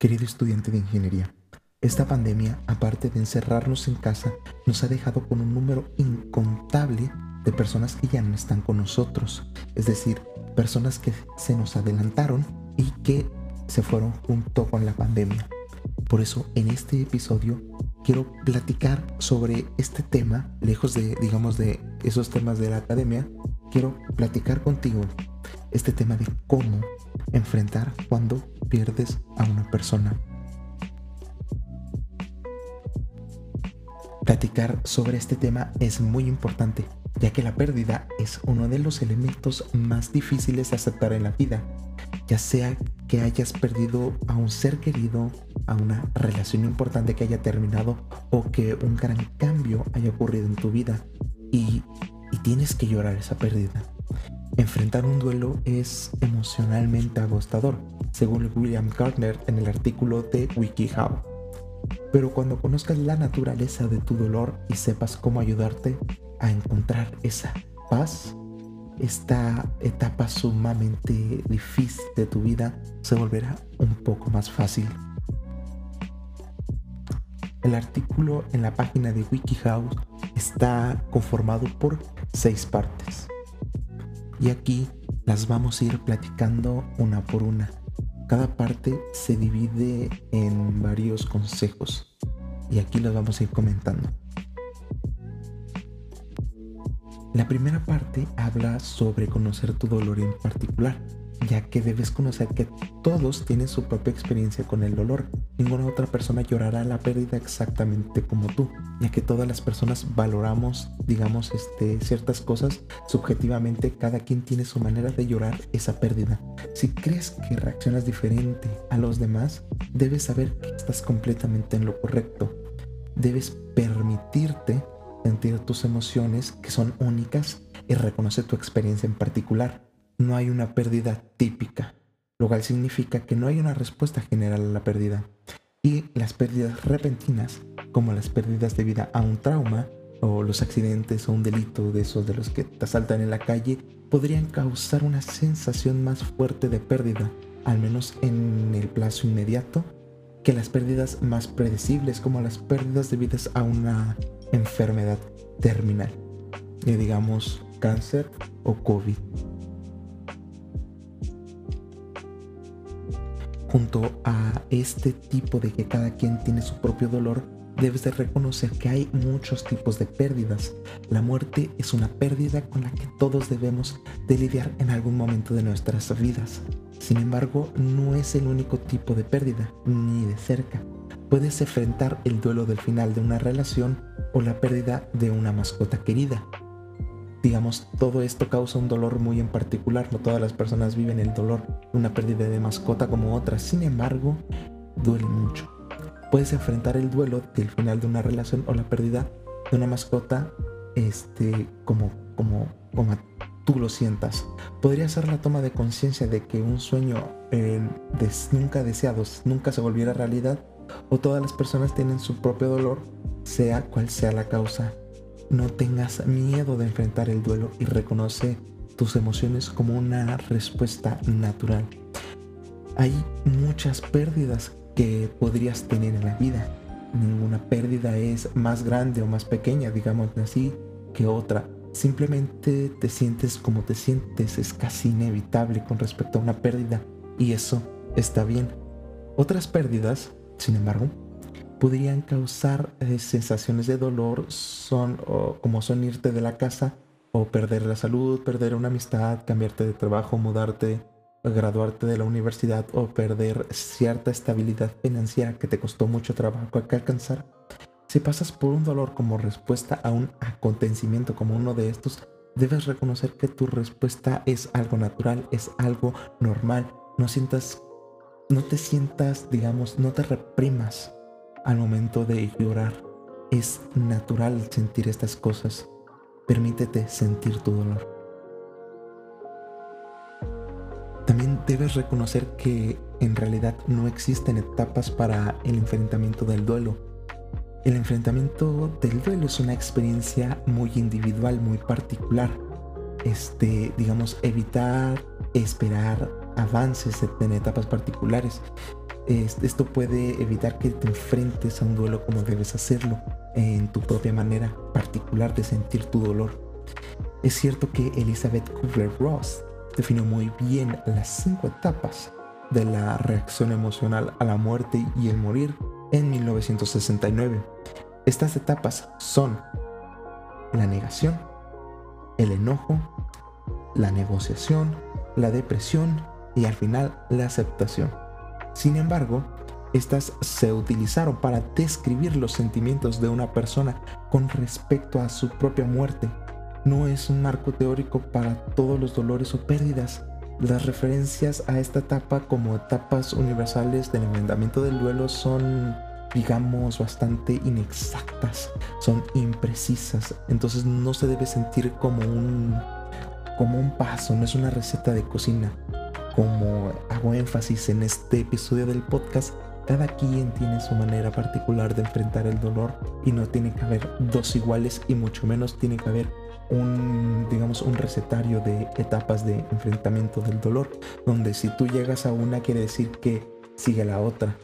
Querido estudiante de ingeniería, esta pandemia, aparte de encerrarnos en casa, nos ha dejado con un número incontable de personas que ya no están con nosotros, es decir, personas que se nos adelantaron y que se fueron junto con la pandemia. Por eso en este episodio quiero platicar sobre este tema, lejos de, digamos, de esos temas de la academia, quiero platicar contigo este tema de cómo enfrentar cuando pierdes a una persona. Platicar sobre este tema es muy importante, ya que la pérdida es uno de los elementos más difíciles de aceptar en la vida, ya sea que hayas perdido a un ser querido, a una relación importante que haya terminado o que un gran cambio haya ocurrido en tu vida y, tienes que llorar esa pérdida. Enfrentar un duelo es emocionalmente agostador, según William Gardner en el artículo de WikiHow. Pero cuando conozcas la naturaleza de tu dolor y sepas cómo ayudarte a encontrar esa paz, esta etapa sumamente difícil de tu vida se volverá un poco más fácil. El artículo en la página de WikiHow está conformado por seis partes y aquí las vamos a ir platicando una por una. Cada parte se divide en varios consejos y aquí los vamos a ir comentando. La primera parte habla sobre conocer tu dolor en particular ya que debes conocer que todos tienen su propia experiencia con el dolor. Ninguna otra persona llorará la pérdida exactamente como tú, ya que todas las personas valoramos, digamos, este, ciertas cosas subjetivamente. Cada quien tiene su manera de llorar esa pérdida. Si crees que reaccionas diferente a los demás, debes saber que estás completamente en lo correcto. Debes permitirte sentir tus emociones que son únicas y reconocer tu experiencia en particular no hay una pérdida típica, lo cual significa que no hay una respuesta general a la pérdida. Y las pérdidas repentinas, como las pérdidas debidas a un trauma o los accidentes o un delito de esos de los que te asaltan en la calle, podrían causar una sensación más fuerte de pérdida, al menos en el plazo inmediato, que las pérdidas más predecibles, como las pérdidas debidas a una enfermedad terminal, digamos cáncer o COVID. Junto a este tipo de que cada quien tiene su propio dolor, debes de reconocer que hay muchos tipos de pérdidas. La muerte es una pérdida con la que todos debemos de lidiar en algún momento de nuestras vidas. Sin embargo, no es el único tipo de pérdida, ni de cerca. Puedes enfrentar el duelo del final de una relación o la pérdida de una mascota querida digamos, todo esto causa un dolor muy en particular. No todas las personas viven el dolor de una pérdida de mascota como otras. Sin embargo, duele mucho. Puedes enfrentar el duelo del final de una relación o la pérdida de una mascota este, como, como, como tú lo sientas. Podría ser la toma de conciencia de que un sueño eh, nunca deseado nunca se volviera realidad o todas las personas tienen su propio dolor, sea cual sea la causa no tengas miedo de enfrentar el duelo y reconoce tus emociones como una respuesta natural. Hay muchas pérdidas que podrías tener en la vida. Ninguna pérdida es más grande o más pequeña, digamos así, que otra. Simplemente te sientes como te sientes, es casi inevitable con respecto a una pérdida y eso está bien. Otras pérdidas, sin embargo, podrían causar eh, sensaciones de dolor son como son irte de la casa o perder la salud, perder una amistad, cambiarte de trabajo, mudarte, graduarte de la universidad o perder cierta estabilidad financiera que te costó mucho trabajo alcanzar. Si pasas por un dolor como respuesta a un acontecimiento como uno de estos, debes reconocer que tu respuesta es algo natural, es algo normal. No sientas, no te sientas, digamos, no te reprimas al momento de llorar. Es natural sentir estas cosas. Permítete sentir tu dolor. También debes reconocer que en realidad no existen etapas para el enfrentamiento del duelo. El enfrentamiento del duelo es una experiencia muy individual, muy particular. Este, digamos, evitar esperar avances en etapas particulares Esto puede evitar que te enfrentes a un duelo como debes hacerlo, en tu propia manera particular de sentir tu dolor. Es cierto que Elizabeth Kubler-Ross definió muy bien las cinco etapas de la reacción emocional a la muerte y el morir en 1969. Estas etapas son la negación, el enojo, la negociación, la depresión y al final la aceptación. Sin embargo, estas se utilizaron para describir los sentimientos de una persona con respecto a su propia muerte. No es un marco teórico para todos los dolores o pérdidas. Las referencias a esta etapa como etapas universales del enmendamiento del duelo son, digamos, bastante inexactas, son imprecisas. Entonces no se debe sentir como un, como un paso, no es una receta de cocina como hago énfasis en este episodio del podcast, cada quien tiene su manera particular de enfrentar el dolor y no tiene que haber dos iguales y mucho menos tiene que haber un, digamos, un recetario de etapas de enfrentamiento del dolor, donde si tú llegas a una quiere decir que sigue la otra.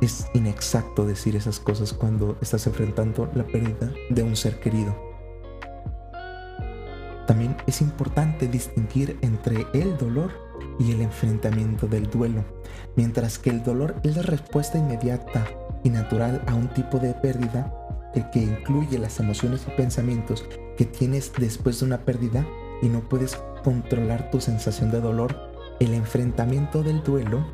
Es inexacto decir esas cosas cuando estás enfrentando la pérdida de un ser querido. También es importante distinguir entre el dolor y el enfrentamiento del duelo. Mientras que el dolor es la respuesta inmediata y natural a un tipo de pérdida, el que incluye las emociones y pensamientos que tienes después de una pérdida y no puedes controlar tu sensación de dolor, el enfrentamiento del duelo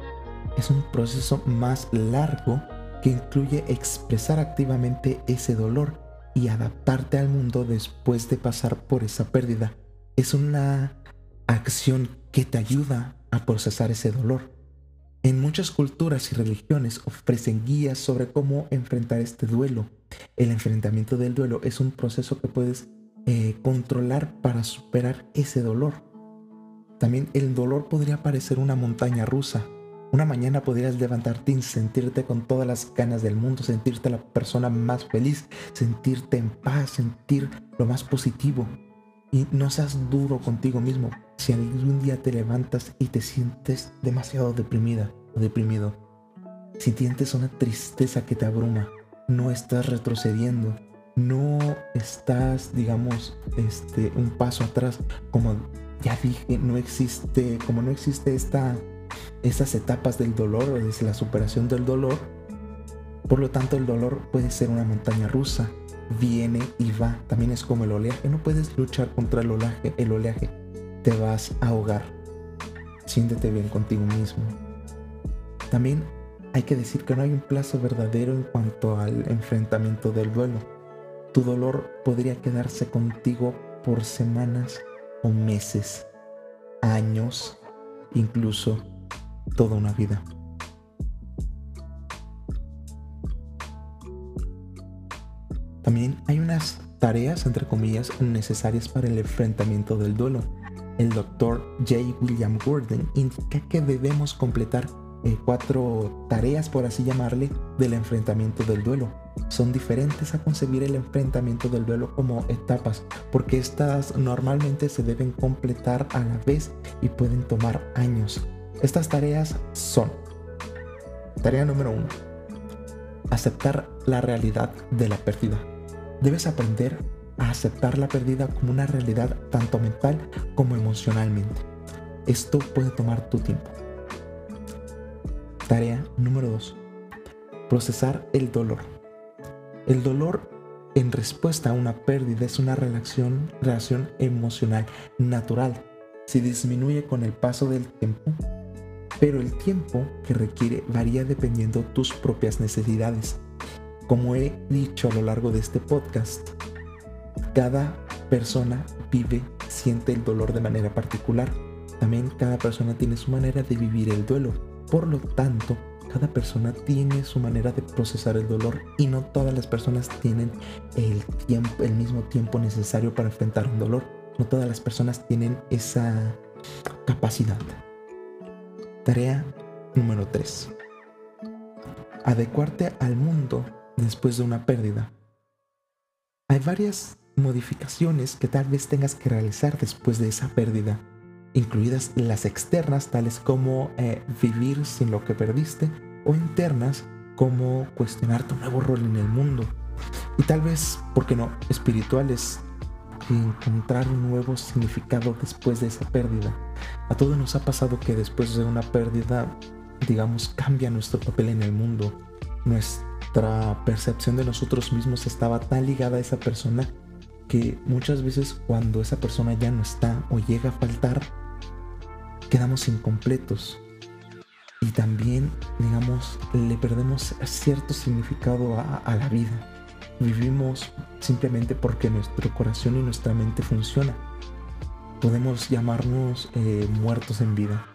es un proceso más largo que incluye expresar activamente ese dolor y adaptarte al mundo después de pasar por esa pérdida. Es una acción que te ayuda a procesar ese dolor. En muchas culturas y religiones ofrecen guías sobre cómo enfrentar este duelo. El enfrentamiento del duelo es un proceso que puedes eh, controlar para superar ese dolor. También el dolor podría parecer una montaña rusa una mañana podrías levantarte y sentirte con todas las ganas del mundo, sentirte la persona más feliz, sentirte en paz, sentir lo más positivo. Y no seas duro contigo mismo si algún día te levantas y te sientes demasiado deprimida o deprimido. Si sientes una tristeza que te abruma, no estás retrocediendo, no estás, digamos, este, un paso atrás. Como ya dije, no existe, como no existe esta esas etapas del dolor o desde la superación del dolor. Por lo tanto, el dolor puede ser una montaña rusa, viene y va. También es como el oleaje, no puedes luchar contra el oleaje, el oleaje. Te vas a ahogar. Siéntete bien contigo mismo. También hay que decir que no hay un plazo verdadero en cuanto al enfrentamiento del duelo. Tu dolor podría quedarse contigo por semanas o meses, años, incluso toda una vida. También hay unas tareas, entre comillas, necesarias para el enfrentamiento del duelo. El doctor J. William Gordon indica que debemos completar eh, cuatro tareas, por así llamarle, del enfrentamiento del duelo. Son diferentes a concebir el enfrentamiento del duelo como etapas, porque estas normalmente se deben completar a la vez y pueden tomar años. Estas tareas son, tarea número uno, aceptar la realidad de la pérdida. Debes aprender a aceptar la pérdida como una realidad tanto mental como emocionalmente. Esto puede tomar tu tiempo. Tarea número 2. Procesar el dolor. El dolor en respuesta a una pérdida es una reacción emocional natural. Si disminuye con el paso del tiempo, pero el tiempo que requiere varía dependiendo tus propias necesidades. Como he dicho a lo largo de este podcast, cada persona vive, siente el dolor de manera particular. También cada persona tiene su manera de vivir el duelo. Por lo tanto, cada persona tiene su manera de procesar el dolor y no todas las personas tienen el, tiempo, el mismo tiempo necesario para enfrentar un dolor. No todas las personas tienen esa capacidad. Tarea número 3. Adecuarte al mundo después de una pérdida. Hay varias modificaciones que tal vez tengas que realizar después de esa pérdida. incluidas las externas, tales como eh, vivir sin lo que perdiste, o internas, como cuestionar tu nuevo rol en el mundo. Y tal vez, ¿por qué no?, espirituales, encontrar un nuevo significado después de esa pérdida. A todos nos ha pasado que después de una pérdida, digamos, cambia nuestro papel en el mundo. Nuestra percepción de nosotros mismos estaba tan ligada a esa persona que muchas veces cuando esa persona ya no está o llega a faltar, quedamos incompletos. Y también, digamos, le perdemos cierto significado a, la vida. Vivimos simplemente porque nuestro corazón y nuestra mente funciona. Podemos llamarnos eh, muertos en vida.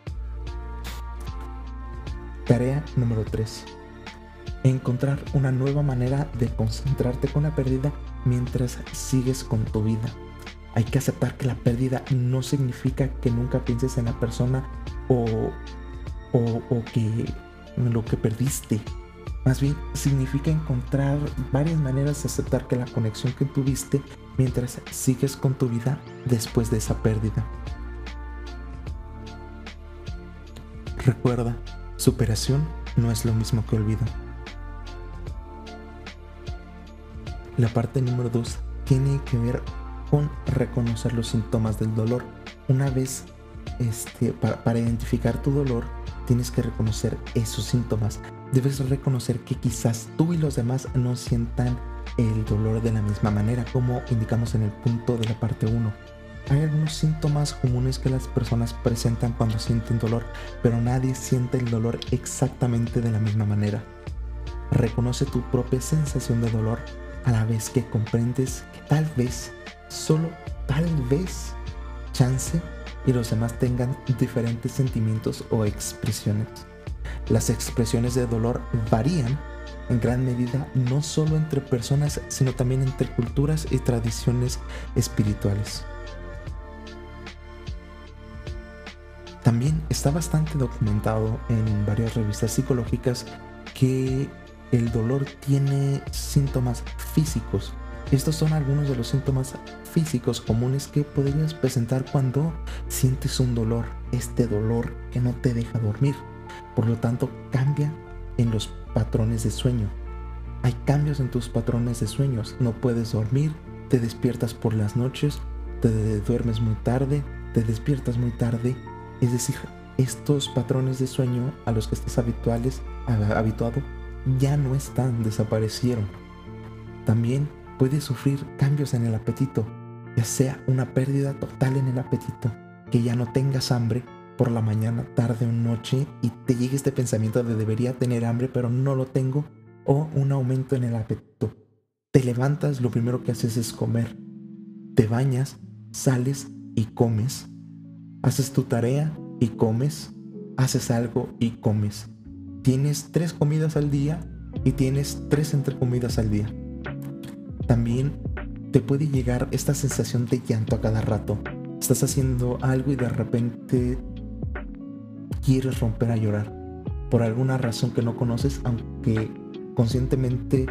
Tarea número 3. Encontrar una nueva manera de concentrarte con la pérdida mientras sigues con tu vida. Hay que aceptar que la pérdida no significa que nunca pienses en la persona o, o, que lo que perdiste. Más bien significa encontrar varias maneras de aceptar que la conexión que tuviste mientras sigues con tu vida después de esa pérdida. Recuerda, superación no es lo mismo que olvido. La parte número 2 tiene que ver con reconocer los síntomas del dolor. Una vez este, para, identificar tu dolor, tienes que reconocer esos síntomas. Debes reconocer que quizás tú y los demás no sientan el dolor de la misma manera, como indicamos en el punto de la parte 1. Hay algunos síntomas comunes que las personas presentan cuando sienten dolor, pero nadie siente el dolor exactamente de la misma manera. Reconoce tu propia sensación de dolor a la vez que comprendes que tal vez, solo tal vez, chance y los demás tengan diferentes sentimientos o expresiones. Las expresiones de dolor varían en gran medida no solo entre personas, sino también entre culturas y tradiciones espirituales. También está bastante documentado en varias revistas psicológicas que el dolor tiene síntomas físicos. Estos son algunos de los síntomas físicos comunes que podrías presentar cuando sientes un dolor, este dolor que no te deja dormir. Por lo tanto, cambia en los patrones de sueño. Hay cambios en tus patrones de sueños. No puedes dormir, te despiertas por las noches, te duermes muy tarde, te despiertas muy tarde. Es decir, estos patrones de sueño a los que estás habituales, habituado ya no están, desaparecieron. También puedes sufrir cambios en el apetito, ya sea una pérdida total en el apetito, que ya no tengas hambre por la mañana, tarde o noche y te llegue este pensamiento de debería tener hambre pero no lo tengo, o un aumento en el apetito. Te levantas, lo primero que haces es comer. Te bañas, sales y comes. Haces tu tarea y comes. Haces algo y comes tienes tres comidas al día y tienes tres entrecomidas al día. También te puede llegar esta sensación de llanto a cada rato. Estás haciendo algo y de repente quieres romper a llorar. Por alguna razón que no conoces, aunque conscientemente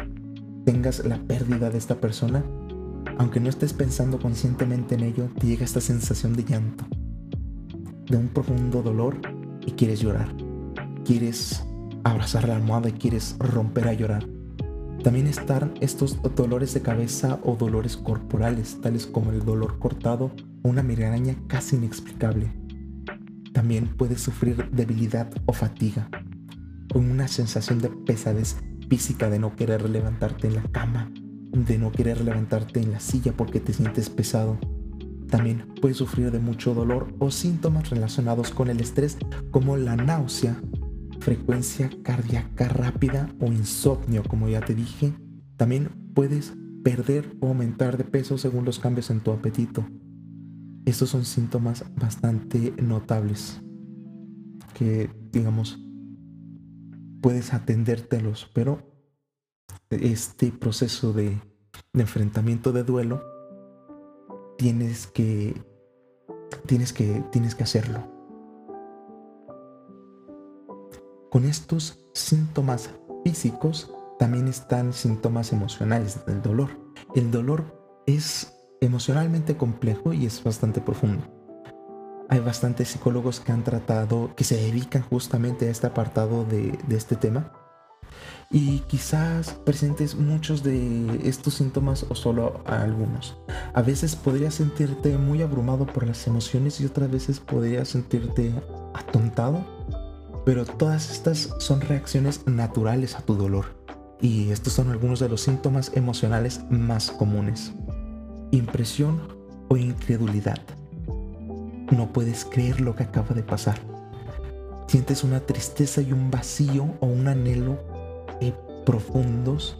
tengas la pérdida de esta persona, aunque no estés pensando conscientemente en ello, te llega esta sensación de llanto, de un profundo dolor y quieres llorar. Quieres abrazar la almohada y quieres romper a llorar. También están estos dolores de cabeza o dolores corporales, tales como el dolor cortado o una migraña casi inexplicable. También puedes sufrir debilidad o fatiga, con una sensación de pesadez física de no querer levantarte en la cama, de no querer levantarte en la silla porque te sientes pesado. También puedes sufrir de mucho dolor o síntomas relacionados con el estrés como la náusea, frecuencia cardíaca rápida o insomnio, como ya te dije. También puedes perder o aumentar de peso según los cambios en tu apetito. Estos son síntomas bastante notables que, digamos, puedes atendértelos, pero este proceso de, enfrentamiento de duelo tienes que, tienes que, tienes que hacerlo. Con estos síntomas físicos también están síntomas emocionales del dolor. El dolor es emocionalmente complejo y es bastante profundo. hay bastantes psicólogos que han tratado, que se dedican justamente a este apartado de, este tema. Y quizás presentes muchos de estos síntomas o solo algunos. A veces podrías sentirte muy abrumado por las emociones y otras veces podrías sentirte atontado. Pero todas estas son reacciones naturales a tu dolor. Y estos son algunos de los síntomas emocionales más comunes. Impresión o incredulidad. No puedes creer lo que acaba de pasar. Sientes una tristeza y un vacío o un anhelo eh, profundos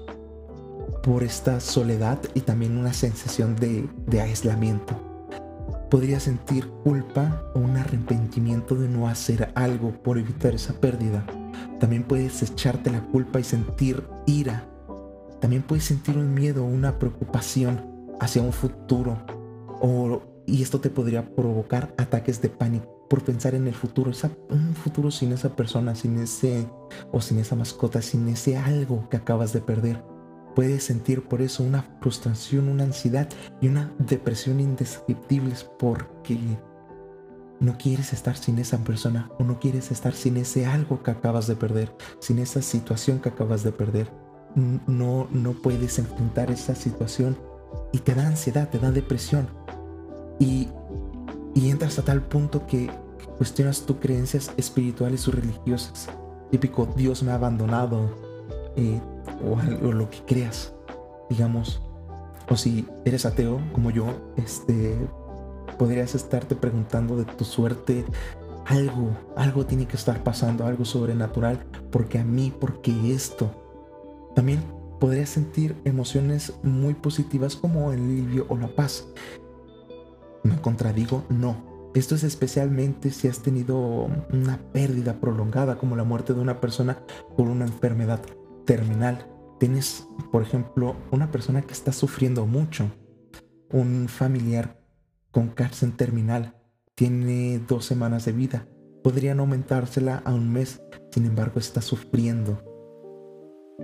por esta soledad y también una sensación de, de aislamiento. Podrías sentir culpa o un arrepentimiento de no hacer algo por evitar esa pérdida. También puedes echarte la culpa y sentir ira. También puedes sentir un miedo o una preocupación hacia un futuro o, y esto te podría provocar ataques de pánico por pensar en el futuro, un futuro sin esa persona, sin ese o sin esa mascota, sin ese algo que acabas de perder. Puedes sentir por eso una frustración, una ansiedad y una depresión indescriptibles porque no quieres estar sin esa persona o no quieres estar sin ese algo que acabas de perder, sin esa situación que acabas de perder. No, no puedes enfrentar esa situación y te da ansiedad, te da depresión. Y, y entras a tal punto que cuestionas tus creencias espirituales o religiosas. Típico, Dios me ha abandonado eh, o, o, lo que creas, digamos. O si eres ateo como yo, este, podrías estarte preguntando de tu suerte. Algo, algo tiene que estar pasando, algo sobrenatural, porque a mí, porque esto. También podrías sentir emociones muy positivas como el alivio o la paz. ¿Me contradigo? No. Esto es especialmente si has tenido una pérdida prolongada como la muerte de una persona por una enfermedad terminal. Tienes, por ejemplo, una persona que está sufriendo mucho, un familiar con cárcel terminal, tiene dos semanas de vida, podrían aumentársela a un mes, sin embargo está sufriendo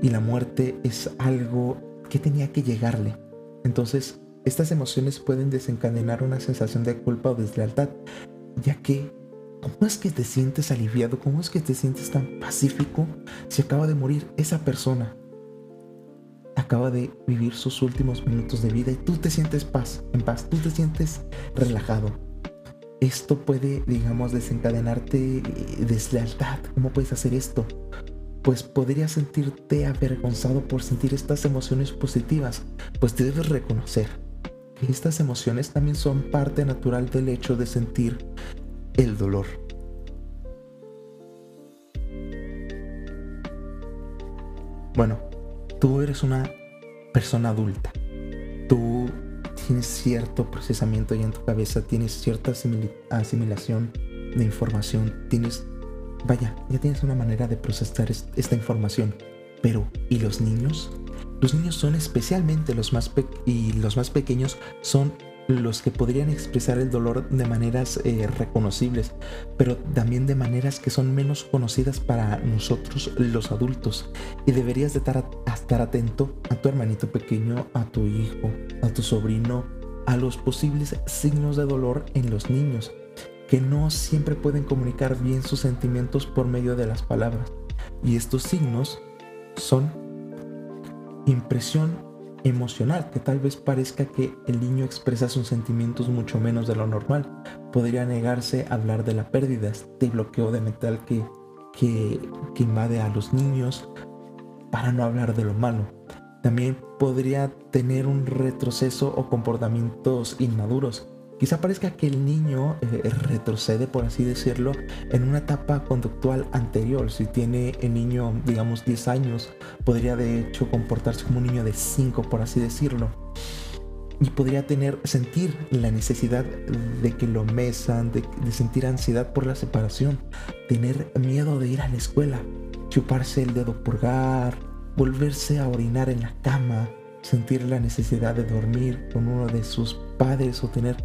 y la muerte es algo que tenía que llegarle. Entonces, estas emociones pueden desencadenar una sensación de culpa o deslealtad, ya que ¿cómo es que te sientes aliviado? ¿Cómo es que te sientes tan pacífico si acaba de morir esa persona? Acaba de vivir sus últimos minutos de vida y tú te sientes paz, en paz, tú te sientes relajado. Esto puede, digamos, desencadenarte deslealtad. ¿Cómo puedes hacer esto? pues podrías sentirte avergonzado por sentir estas emociones positivas, pues debes reconocer que estas emociones también son parte natural del hecho de sentir el dolor. Bueno, tú eres una persona adulta. Tú tienes cierto procesamiento y en tu cabeza, tienes cierta asimilación de información, tienes Vaya, ya tienes una manera de procesar esta información. Pero, ¿y los niños? Los niños son especialmente los más, y los más pequeños son los que podrían expresar el dolor de maneras eh, reconocibles, pero también de maneras que son menos conocidas para nosotros los adultos. Y deberías de estar, estar atento a tu hermanito pequeño, a tu hijo, a tu sobrino, a los posibles signos de dolor en los niños que no siempre pueden comunicar bien sus sentimientos por medio de las palabras. Y estos signos son impresión emocional, que tal vez parezca que el niño expresa sus sentimientos mucho menos de lo normal. Podría negarse a hablar de la pérdida, este bloqueo de metal que, que, que invade a los niños para no hablar de lo malo. También podría tener un retroceso o comportamientos inmaduros Quizá parezca que el niño eh, retrocede, por así decirlo, en una etapa conductual anterior. Si tiene el niño, digamos, 10 años, podría de hecho comportarse como un niño de 5, por así decirlo. Y podría tener, sentir la necesidad de que lo mesan, de, de sentir ansiedad por la separación, tener miedo de ir a la escuela, chuparse el dedo purgar, volverse a orinar en la cama, sentir la necesidad de dormir con uno de sus padres o tener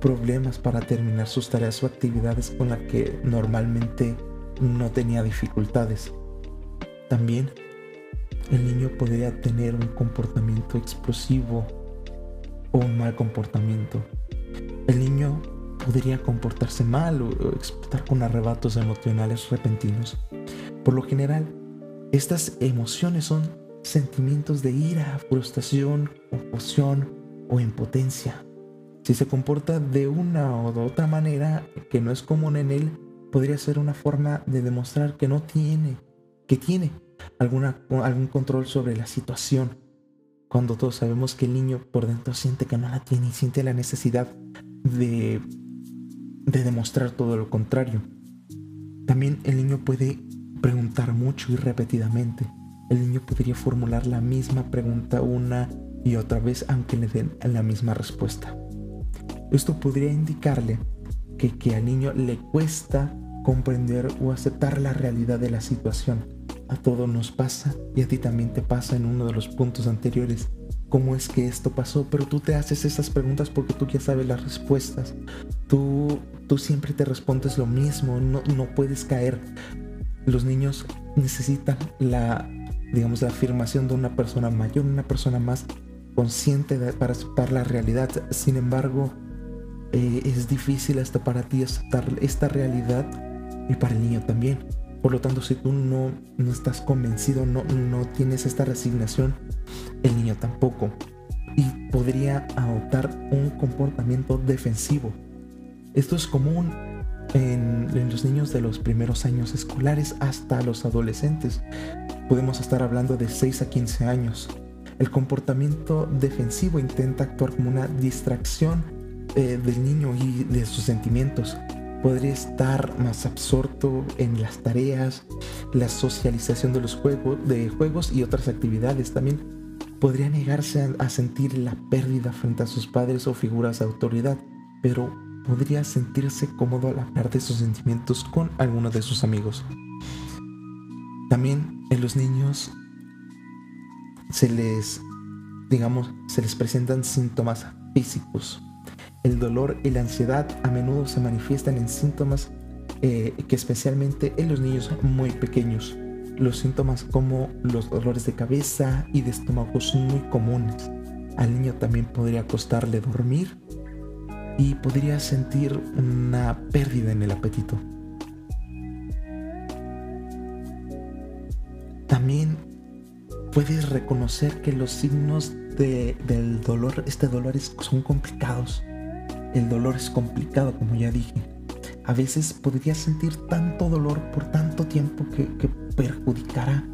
problemas para terminar sus tareas o actividades con las que normalmente no tenía dificultades. También el niño podría tener un comportamiento explosivo o un mal comportamiento. El niño podría comportarse mal o, explotar con arrebatos emocionales repentinos. Por lo general, estas emociones son sentimientos de ira, frustración, confusión o impotencia. Si se comporta de una o de otra manera que no es común en él, podría ser una forma de demostrar que no tiene, que tiene alguna, algún control sobre la situación. Cuando todos sabemos que el niño por dentro siente que no la tiene y siente la necesidad de, de demostrar todo lo contrario. También el niño puede preguntar mucho y repetidamente. El niño podría formular la misma pregunta una y otra vez aunque le den la misma respuesta. Esto podría indicarle que, que al niño le cuesta comprender o aceptar la realidad de la situación. A todos nos pasa y a ti también te pasa en uno de los puntos anteriores. ¿Cómo es que esto pasó? Pero tú te haces esas preguntas porque tú ya sabes las respuestas. Tú, tú siempre te respondes lo mismo, no, no puedes caer. Los niños necesitan la, digamos, la afirmación de una persona mayor, una persona más consciente para aceptar la realidad. Sin embargo, eh, es difícil hasta para ti aceptar esta realidad y para el niño también. Por lo tanto, si tú no, no estás convencido, no, no tienes esta resignación, el niño tampoco. Y podría adoptar un comportamiento defensivo. Esto es común en, en, los niños de los primeros años escolares hasta los adolescentes. Podemos estar hablando de 6 a 15 años. El comportamiento defensivo intenta actuar como una distracción eh, del niño y de sus sentimientos. Podría estar más absorto en las tareas, la socialización de los juegos, de juegos y otras actividades. También podría negarse a, a sentir la pérdida frente a sus padres o figuras de autoridad, pero podría sentirse cómodo al hablar de sus sentimientos con algunos de sus amigos. También en los niños se les, digamos, se les presentan síntomas físicos. El dolor y la ansiedad a menudo se manifiestan en síntomas eh, que especialmente en los niños muy pequeños. Los síntomas como los dolores de cabeza y de estómago son muy comunes. Al niño también podría costarle dormir y podría sentir una pérdida en el apetito. También puedes reconocer que los signos del dolor, este dolor son complicados. El dolor es complicado, como ya dije. A veces podrías sentir tanto dolor por tanto tiempo que, perjudicará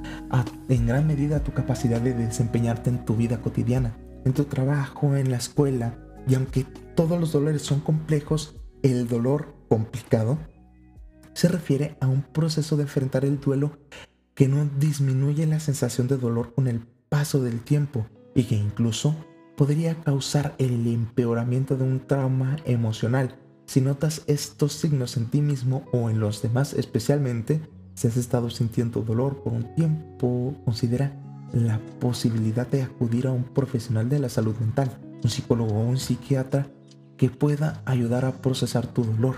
en gran medida tu capacidad de desempeñarte en tu vida cotidiana, en tu trabajo, en la escuela. Y aunque todos los dolores son complejos, el dolor complicado se refiere a un proceso de enfrentar el duelo que no disminuye la sensación de dolor con el paso del tiempo y que incluso podría causar el empeoramiento de un trauma emocional. Si notas estos signos en ti mismo o en los demás, especialmente si has estado sintiendo dolor por un tiempo, considera la posibilidad de acudir a un profesional de la salud mental, un psicólogo o un psiquiatra que pueda ayudar a procesar tu dolor.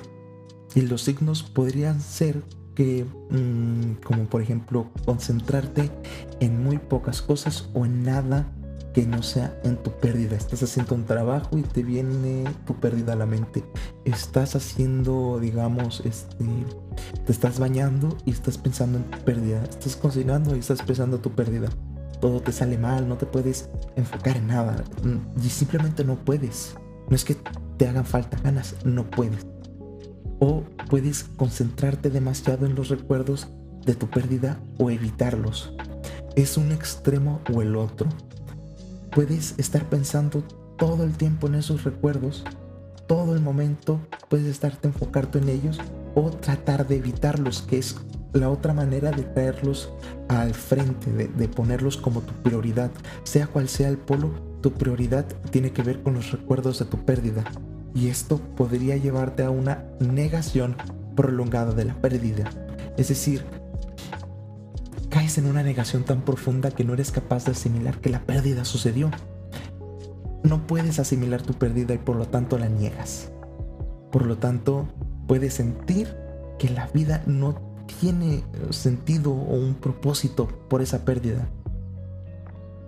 Y los signos podrían ser que, mm, como por ejemplo, concentrarte en muy pocas cosas o en nada que no sea en tu pérdida. Estás haciendo un trabajo y te viene tu pérdida a la mente. Estás haciendo, digamos, este, te estás bañando y estás pensando en tu pérdida. Estás cocinando y estás pensando en tu pérdida. Todo te sale mal, no te puedes enfocar en nada. Mm, y simplemente no puedes. No es que te hagan falta ganas, no puedes. O puedes concentrarte demasiado en los recuerdos de tu pérdida o evitarlos. Es un extremo o el otro. Puedes estar pensando todo el tiempo en esos recuerdos, todo el momento puedes estarte enfocando en ellos o tratar de evitarlos, que es la otra manera de traerlos al frente, de, ponerlos como tu prioridad. Sea cual sea el polo, tu prioridad tiene que ver con los recuerdos de tu pérdida. Y esto podría llevarte a una negación prolongada de la pérdida. Es decir, en una negación tan profunda que no eres capaz de asimilar que la pérdida sucedió. No puedes asimilar tu pérdida y por lo tanto la niegas. Por lo tanto, puedes sentir que la vida no tiene sentido o un propósito por esa pérdida.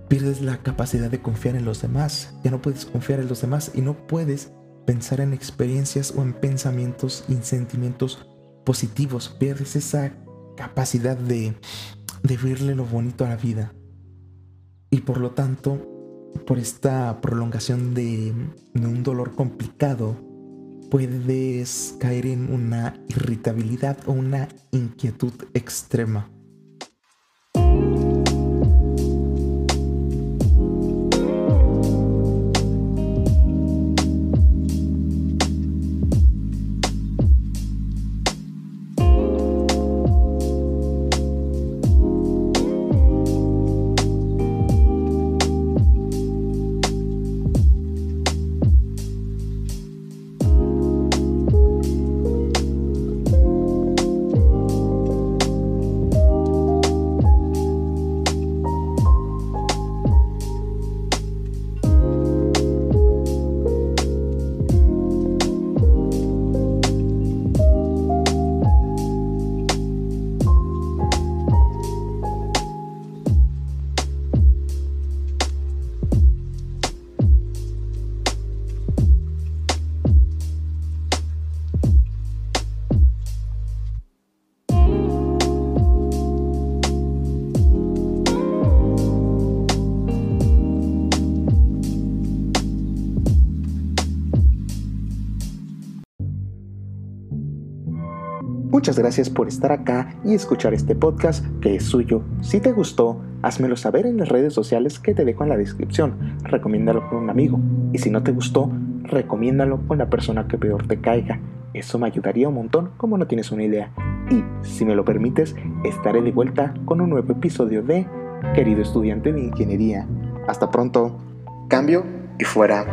Pierdes la capacidad de confiar en los demás, ya no puedes confiar en los demás y no puedes pensar en experiencias o en pensamientos y sentimientos positivos, pierdes esa capacidad de, de verle lo bonito a la vida. Y por lo tanto, por esta prolongación de, de un dolor complicado, puedes caer en una irritabilidad o una inquietud extrema. Muchas gracias por estar acá y escuchar este podcast que es suyo. Si te gustó, házmelo saber en las redes sociales que te dejo en la descripción. Recomiéndalo con un amigo. Y si no te gustó, recomiéndalo con la persona que peor te caiga. Eso me ayudaría un montón como no tienes una idea. Y si me lo permites, estaré de vuelta con un nuevo episodio de Querido estudiante de ingeniería. Hasta pronto. Cambio y fuera.